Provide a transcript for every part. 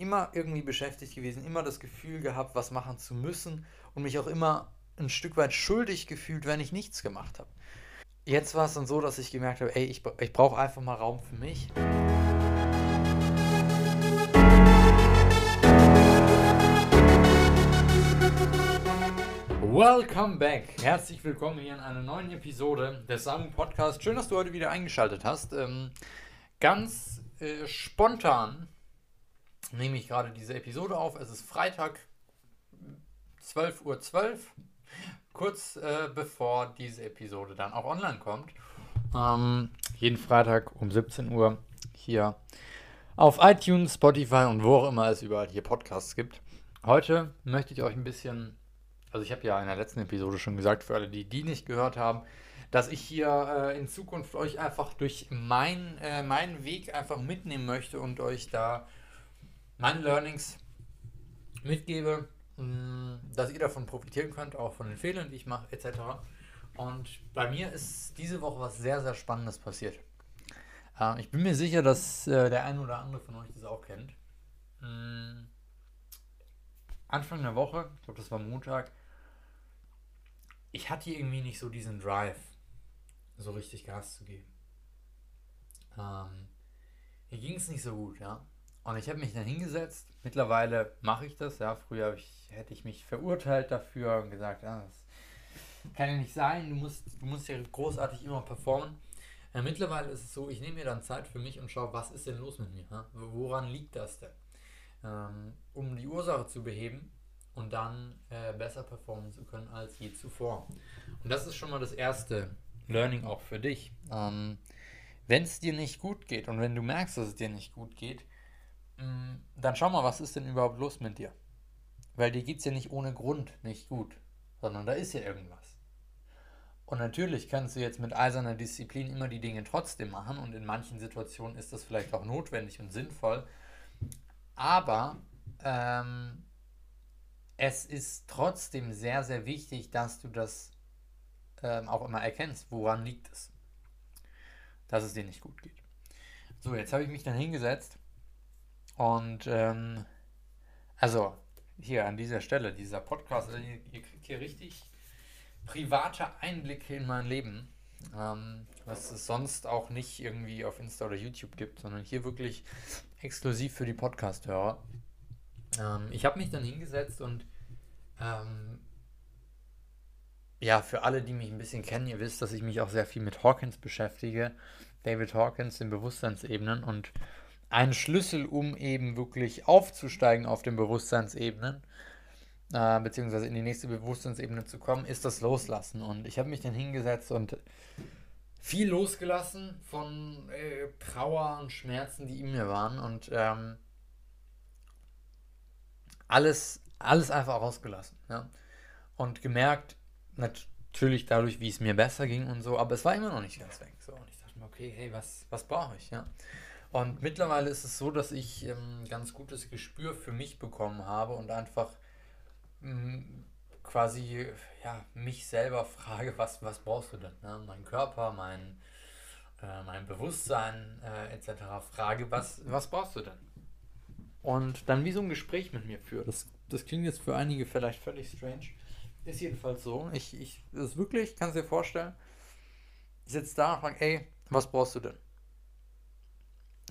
immer irgendwie beschäftigt gewesen, immer das Gefühl gehabt, was machen zu müssen und mich auch immer ein Stück weit schuldig gefühlt, wenn ich nichts gemacht habe. Jetzt war es dann so, dass ich gemerkt habe, ey, ich, ich brauche einfach mal Raum für mich. Welcome back. Herzlich willkommen hier in einer neuen Episode des Samu Podcast. Schön, dass du heute wieder eingeschaltet hast. Ähm, ganz äh, spontan nehme ich gerade diese Episode auf. Es ist Freitag, 12.12 Uhr, 12, kurz äh, bevor diese Episode dann auch online kommt. Ähm, jeden Freitag um 17 Uhr hier auf iTunes, Spotify und wo auch immer es überall hier Podcasts gibt. Heute möchte ich euch ein bisschen, also ich habe ja in der letzten Episode schon gesagt, für alle, die die nicht gehört haben, dass ich hier äh, in Zukunft euch einfach durch mein, äh, meinen Weg einfach mitnehmen möchte und euch da meine Learnings mitgebe, mm, dass ihr davon profitieren könnt, auch von den Fehlern, die ich mache, etc. Und bei mir ist diese Woche was sehr, sehr Spannendes passiert. Äh, ich bin mir sicher, dass äh, der eine oder andere von euch das auch kennt. Mm, Anfang der Woche, ich glaube, das war Montag, ich hatte irgendwie nicht so diesen Drive, so richtig Gas zu geben. Ähm, mir ging es nicht so gut, ja. Und ich habe mich dann hingesetzt. Mittlerweile mache ich das. Ja, früher ich, hätte ich mich verurteilt dafür und gesagt, ja, das kann ja nicht sein. Du musst, du musst ja großartig immer performen. Ja, mittlerweile ist es so, ich nehme mir dann Zeit für mich und schaue, was ist denn los mit mir? Ja? Woran liegt das denn? Ähm, um die Ursache zu beheben und dann äh, besser performen zu können als je zuvor. Und das ist schon mal das erste Learning auch für dich. Ähm, wenn es dir nicht gut geht und wenn du merkst, dass es dir nicht gut geht, dann schau mal, was ist denn überhaupt los mit dir? Weil dir geht es ja nicht ohne Grund nicht gut, sondern da ist ja irgendwas. Und natürlich kannst du jetzt mit eiserner Disziplin immer die Dinge trotzdem machen und in manchen Situationen ist das vielleicht auch notwendig und sinnvoll. Aber ähm, es ist trotzdem sehr, sehr wichtig, dass du das ähm, auch immer erkennst. Woran liegt es? Dass es dir nicht gut geht. So, jetzt habe ich mich dann hingesetzt und ähm, also hier an dieser Stelle, dieser Podcast, also ihr, ihr, kriegt hier richtig private Einblicke in mein Leben, ähm, was es sonst auch nicht irgendwie auf Insta oder YouTube gibt, sondern hier wirklich exklusiv für die Podcast-Hörer. Ähm, ich habe mich dann hingesetzt und ähm, ja, für alle, die mich ein bisschen kennen, ihr wisst, dass ich mich auch sehr viel mit Hawkins beschäftige. David Hawkins in Bewusstseinsebenen und ein Schlüssel, um eben wirklich aufzusteigen auf den Bewusstseinsebenen, äh, beziehungsweise in die nächste Bewusstseinsebene zu kommen, ist das Loslassen. Und ich habe mich dann hingesetzt und viel losgelassen von äh, Trauer und Schmerzen, die in mir waren und ähm, alles, alles einfach rausgelassen. Ja? Und gemerkt, natürlich dadurch, wie es mir besser ging und so, aber es war immer noch nicht ganz weg. So. Und ich dachte mir, okay, hey, was, was brauche ich? Ja? Und mittlerweile ist es so, dass ich ähm, ganz gutes Gespür für mich bekommen habe und einfach ähm, quasi ja, mich selber frage, was, was brauchst du denn? Ne? Mein Körper, mein, äh, mein Bewusstsein äh, etc. Frage, was, was brauchst du denn? Und dann wie so ein Gespräch mit mir führt. Das, das klingt jetzt für einige vielleicht völlig strange. Ist jedenfalls so. Ich, ich, das ist wirklich, kannst dir vorstellen, ich sitze da und frage, ey, was brauchst du denn?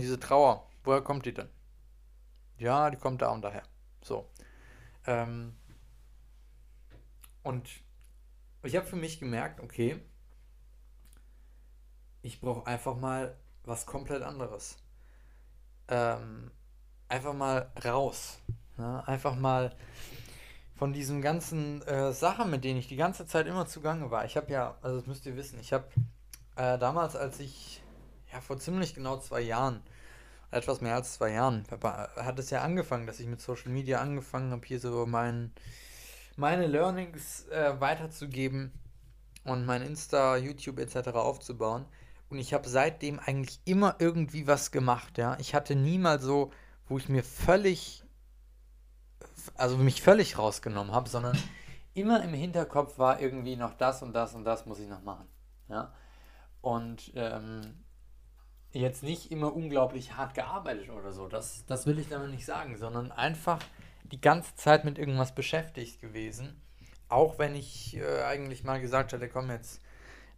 Diese Trauer, woher kommt die denn? Ja, die kommt da und daher. So. Ähm, und ich habe für mich gemerkt, okay, ich brauche einfach mal was komplett anderes. Ähm, einfach mal raus. Ne? Einfach mal von diesen ganzen äh, Sachen, mit denen ich die ganze Zeit immer zugange war. Ich habe ja, also das müsst ihr wissen, ich habe äh, damals, als ich ja, vor ziemlich genau zwei Jahren, etwas mehr als zwei Jahren, hat es ja angefangen, dass ich mit Social Media angefangen habe, hier so mein, meine Learnings äh, weiterzugeben und mein Insta, YouTube etc. aufzubauen. Und ich habe seitdem eigentlich immer irgendwie was gemacht, ja. Ich hatte niemals so, wo ich mir völlig, also mich völlig rausgenommen habe, sondern immer im Hinterkopf war irgendwie noch das und das und das muss ich noch machen, ja. Und ähm, jetzt nicht immer unglaublich hart gearbeitet oder so. Das, das will ich damit nicht sagen, sondern einfach die ganze Zeit mit irgendwas beschäftigt gewesen. Auch wenn ich äh, eigentlich mal gesagt hatte, komm, jetzt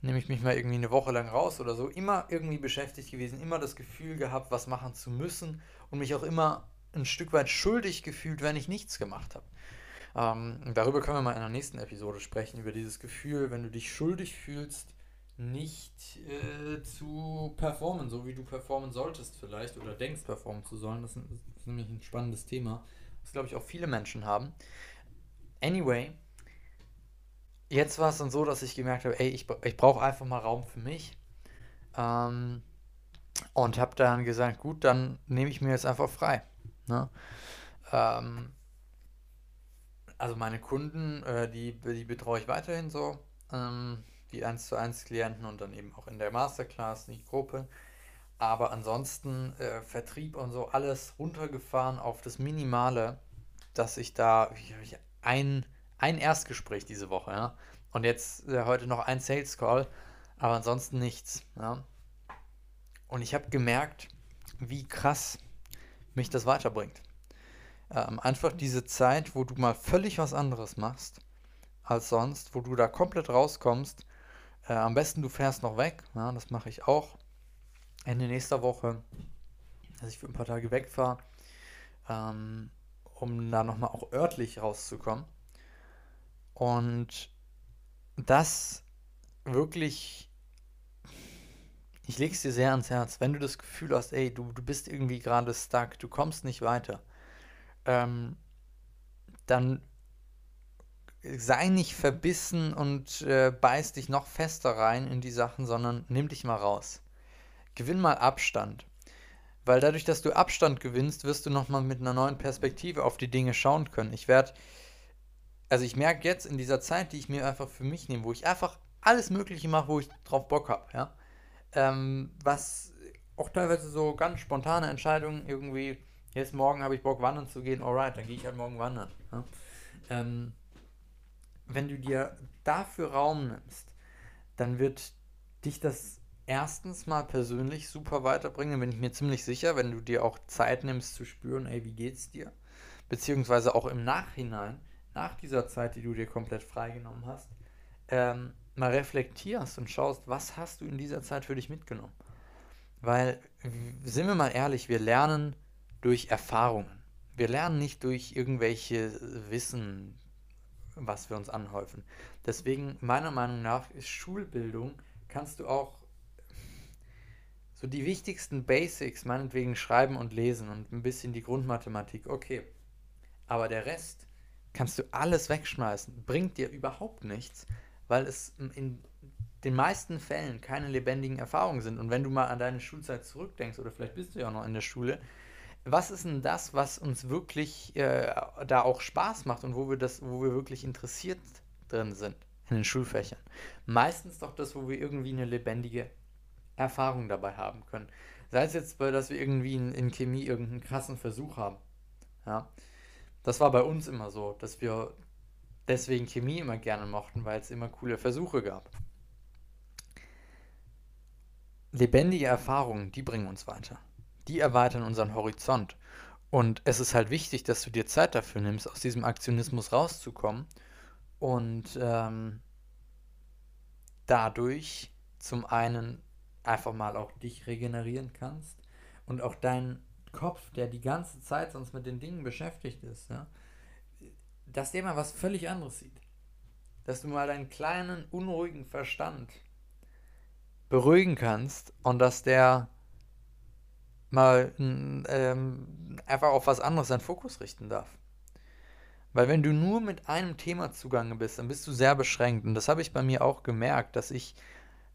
nehme ich mich mal irgendwie eine Woche lang raus oder so. Immer irgendwie beschäftigt gewesen, immer das Gefühl gehabt, was machen zu müssen und mich auch immer ein Stück weit schuldig gefühlt, wenn ich nichts gemacht habe. Ähm, darüber können wir mal in der nächsten Episode sprechen, über dieses Gefühl, wenn du dich schuldig fühlst, nicht äh, zu performen, so wie du performen solltest vielleicht oder denkst performen zu sollen. Das ist, das ist nämlich ein spannendes Thema, das glaube ich auch viele Menschen haben. Anyway, jetzt war es dann so, dass ich gemerkt habe, ey, ich, ich brauche einfach mal Raum für mich. Ähm, und habe dann gesagt, gut, dann nehme ich mir jetzt einfach frei. Ne? Ähm, also meine Kunden, äh, die, die betreue ich weiterhin so. Ähm, die 1 zu 1 Klienten und dann eben auch in der Masterclass, die Gruppe. Aber ansonsten äh, Vertrieb und so alles runtergefahren auf das Minimale, dass ich da ein, ein Erstgespräch diese Woche, ja. Und jetzt äh, heute noch ein Sales Call, aber ansonsten nichts, ja. Und ich habe gemerkt, wie krass mich das weiterbringt. Ähm, einfach diese Zeit, wo du mal völlig was anderes machst als sonst, wo du da komplett rauskommst äh, am besten du fährst noch weg, ja, das mache ich auch. Ende nächster Woche, dass ich für ein paar Tage wegfahre, ähm, um da nochmal auch örtlich rauszukommen. Und das wirklich, ich lege es dir sehr ans Herz, wenn du das Gefühl hast, ey, du, du bist irgendwie gerade stuck, du kommst nicht weiter, ähm, dann sei nicht verbissen und äh, beiß dich noch fester rein in die Sachen, sondern nimm dich mal raus. Gewinn mal Abstand. Weil dadurch, dass du Abstand gewinnst, wirst du nochmal mit einer neuen Perspektive auf die Dinge schauen können. Ich werde, also ich merke jetzt in dieser Zeit, die ich mir einfach für mich nehme, wo ich einfach alles Mögliche mache, wo ich drauf Bock habe, ja. Ähm, was auch teilweise so ganz spontane Entscheidungen irgendwie, jetzt morgen habe ich Bock wandern zu gehen, alright, dann gehe ich halt morgen wandern. Ja? Ähm, wenn du dir dafür Raum nimmst, dann wird dich das erstens mal persönlich super weiterbringen, bin ich mir ziemlich sicher, wenn du dir auch Zeit nimmst zu spüren, ey, wie geht's dir? Beziehungsweise auch im Nachhinein, nach dieser Zeit, die du dir komplett freigenommen hast, ähm, mal reflektierst und schaust, was hast du in dieser Zeit für dich mitgenommen? Weil, sind wir mal ehrlich, wir lernen durch Erfahrungen. Wir lernen nicht durch irgendwelche Wissen, was wir uns anhäufen. Deswegen, meiner Meinung nach, ist Schulbildung, kannst du auch so die wichtigsten Basics, meinetwegen schreiben und lesen und ein bisschen die Grundmathematik, okay. Aber der Rest kannst du alles wegschmeißen, bringt dir überhaupt nichts, weil es in den meisten Fällen keine lebendigen Erfahrungen sind. Und wenn du mal an deine Schulzeit zurückdenkst, oder vielleicht bist du ja auch noch in der Schule, was ist denn das, was uns wirklich äh, da auch Spaß macht und wo wir das, wo wir wirklich interessiert drin sind in den Schulfächern? Meistens doch das, wo wir irgendwie eine lebendige Erfahrung dabei haben können. Sei es jetzt, dass wir irgendwie in, in Chemie irgendeinen krassen Versuch haben. Ja. Das war bei uns immer so, dass wir deswegen Chemie immer gerne mochten, weil es immer coole Versuche gab. Lebendige Erfahrungen, die bringen uns weiter die erweitern unseren Horizont. Und es ist halt wichtig, dass du dir Zeit dafür nimmst, aus diesem Aktionismus rauszukommen und ähm, dadurch zum einen einfach mal auch dich regenerieren kannst und auch deinen Kopf, der die ganze Zeit sonst mit den Dingen beschäftigt ist, ja, dass der mal was völlig anderes sieht. Dass du mal deinen kleinen, unruhigen Verstand beruhigen kannst und dass der mal ähm, einfach auf was anderes seinen Fokus richten darf. Weil wenn du nur mit einem Thema zugange bist, dann bist du sehr beschränkt. Und das habe ich bei mir auch gemerkt, dass ich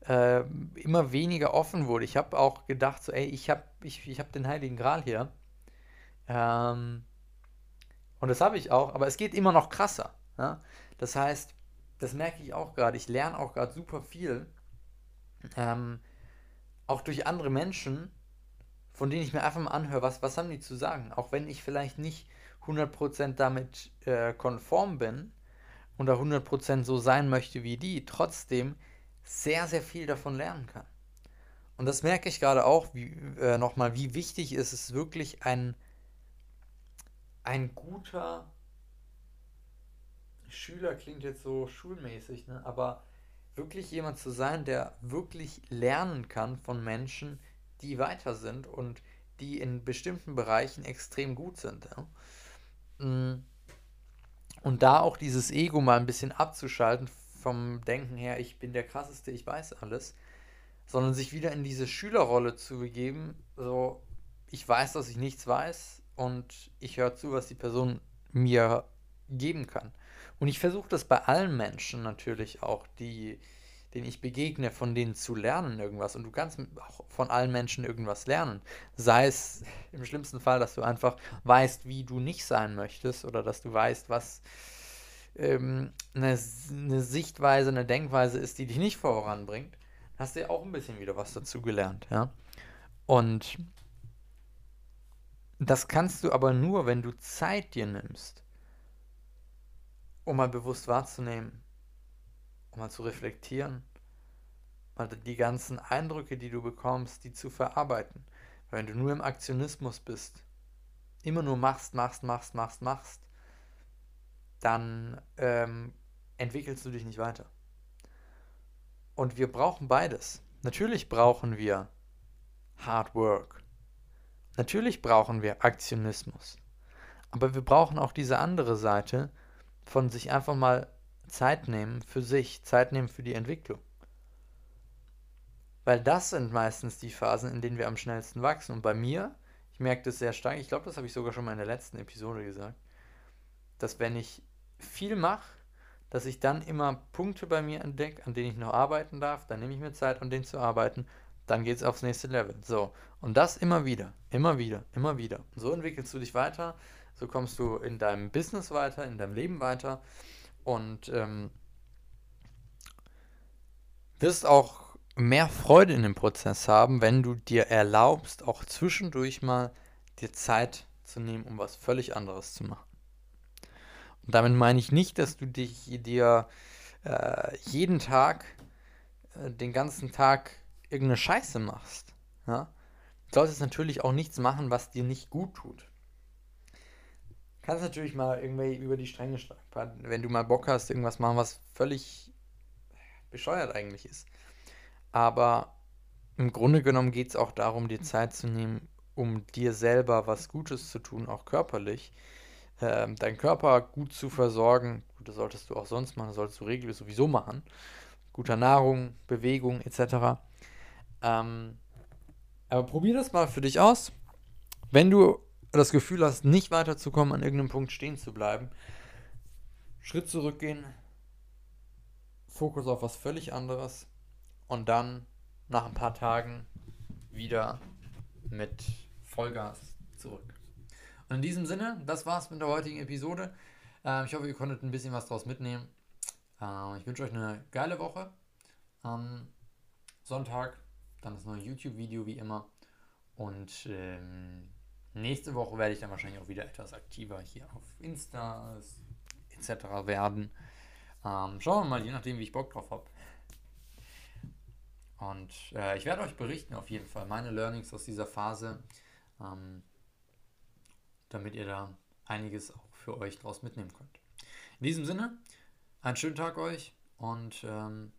äh, immer weniger offen wurde. Ich habe auch gedacht, so, ey, ich habe ich, ich hab den Heiligen Gral hier. Ähm, und das habe ich auch, aber es geht immer noch krasser. Ja? Das heißt, das merke ich auch gerade. Ich lerne auch gerade super viel. Ähm, auch durch andere Menschen, von denen ich mir einfach mal anhöre, was, was haben die zu sagen? Auch wenn ich vielleicht nicht 100% damit äh, konform bin und da 100% so sein möchte wie die, trotzdem sehr, sehr viel davon lernen kann. und das merke ich gerade auch wie, äh, nochmal, wie wichtig ist es wirklich ein, ein guter Schüler, klingt jetzt so schulmäßig, ne? aber wirklich jemand zu sein, der wirklich lernen kann von Menschen, die weiter sind und die in bestimmten Bereichen extrem gut sind. Mm. Und da auch dieses Ego mal ein bisschen abzuschalten vom Denken her, ich bin der krasseste, ich weiß alles, sondern sich wieder in diese Schülerrolle zu begeben, so ich weiß, dass ich nichts weiß und ich höre zu, was die Person mir geben kann. Und ich versuche das bei allen Menschen natürlich auch, die denen ich begegne, von denen zu lernen irgendwas. Und du kannst auch von allen Menschen irgendwas lernen. Sei es im schlimmsten Fall, dass du einfach weißt, wie du nicht sein möchtest oder dass du weißt, was ähm, eine, eine Sichtweise, eine Denkweise ist, die dich nicht voranbringt. Hast du ja auch ein bisschen wieder was dazu gelernt, ja. Und das kannst du aber nur, wenn du Zeit dir nimmst, um mal bewusst wahrzunehmen, mal zu reflektieren, mal die ganzen Eindrücke, die du bekommst, die zu verarbeiten. Weil wenn du nur im Aktionismus bist, immer nur machst, machst, machst, machst, machst, dann ähm, entwickelst du dich nicht weiter. Und wir brauchen beides. Natürlich brauchen wir Hard Work. Natürlich brauchen wir Aktionismus. Aber wir brauchen auch diese andere Seite von sich einfach mal Zeit nehmen für sich, Zeit nehmen für die Entwicklung. Weil das sind meistens die Phasen, in denen wir am schnellsten wachsen. Und bei mir, ich merke das sehr stark, ich glaube, das habe ich sogar schon mal in der letzten Episode gesagt, dass wenn ich viel mache, dass ich dann immer Punkte bei mir entdecke, an denen ich noch arbeiten darf, dann nehme ich mir Zeit, an denen zu arbeiten, dann geht es aufs nächste Level. So, und das immer wieder, immer wieder, immer wieder. Und so entwickelst du dich weiter, so kommst du in deinem Business weiter, in deinem Leben weiter und ähm, wirst auch mehr Freude in dem Prozess haben, wenn du dir erlaubst, auch zwischendurch mal dir Zeit zu nehmen, um was völlig anderes zu machen. Und damit meine ich nicht, dass du dich dir äh, jeden Tag, äh, den ganzen Tag irgendeine Scheiße machst. Ja? Du solltest natürlich auch nichts machen, was dir nicht gut tut kannst natürlich mal irgendwie über die Stränge schlagen. Wenn du mal Bock hast, irgendwas machen, was völlig bescheuert eigentlich ist. Aber im Grunde genommen geht es auch darum, dir Zeit zu nehmen, um dir selber was Gutes zu tun, auch körperlich. Ähm, deinen Körper gut zu versorgen. Das solltest du auch sonst machen, das solltest du regelmäßig sowieso machen. Guter Nahrung, Bewegung etc. Ähm, aber probier das mal für dich aus. Wenn du das Gefühl hast, nicht weiterzukommen, an irgendeinem Punkt stehen zu bleiben, Schritt zurückgehen, Fokus auf was völlig anderes und dann nach ein paar Tagen wieder mit Vollgas zurück. Und in diesem Sinne, das war's mit der heutigen Episode. Äh, ich hoffe, ihr konntet ein bisschen was draus mitnehmen. Äh, ich wünsche euch eine geile Woche. Am Sonntag dann das neue YouTube-Video wie immer. Und ähm, Nächste Woche werde ich dann wahrscheinlich auch wieder etwas aktiver hier auf Insta etc. werden. Ähm, schauen wir mal, je nachdem, wie ich Bock drauf habe. Und äh, ich werde euch berichten auf jeden Fall meine Learnings aus dieser Phase, ähm, damit ihr da einiges auch für euch draus mitnehmen könnt. In diesem Sinne, einen schönen Tag euch und ähm,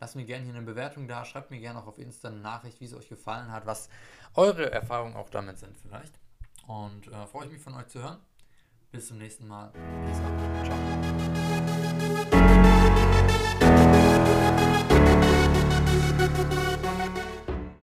lasst mir gerne hier eine Bewertung da. Schreibt mir gerne auch auf Insta eine Nachricht, wie es euch gefallen hat, was eure Erfahrungen auch damit sind vielleicht. Und äh, freue ich mich von euch zu hören. Bis zum nächsten Mal. Peace out.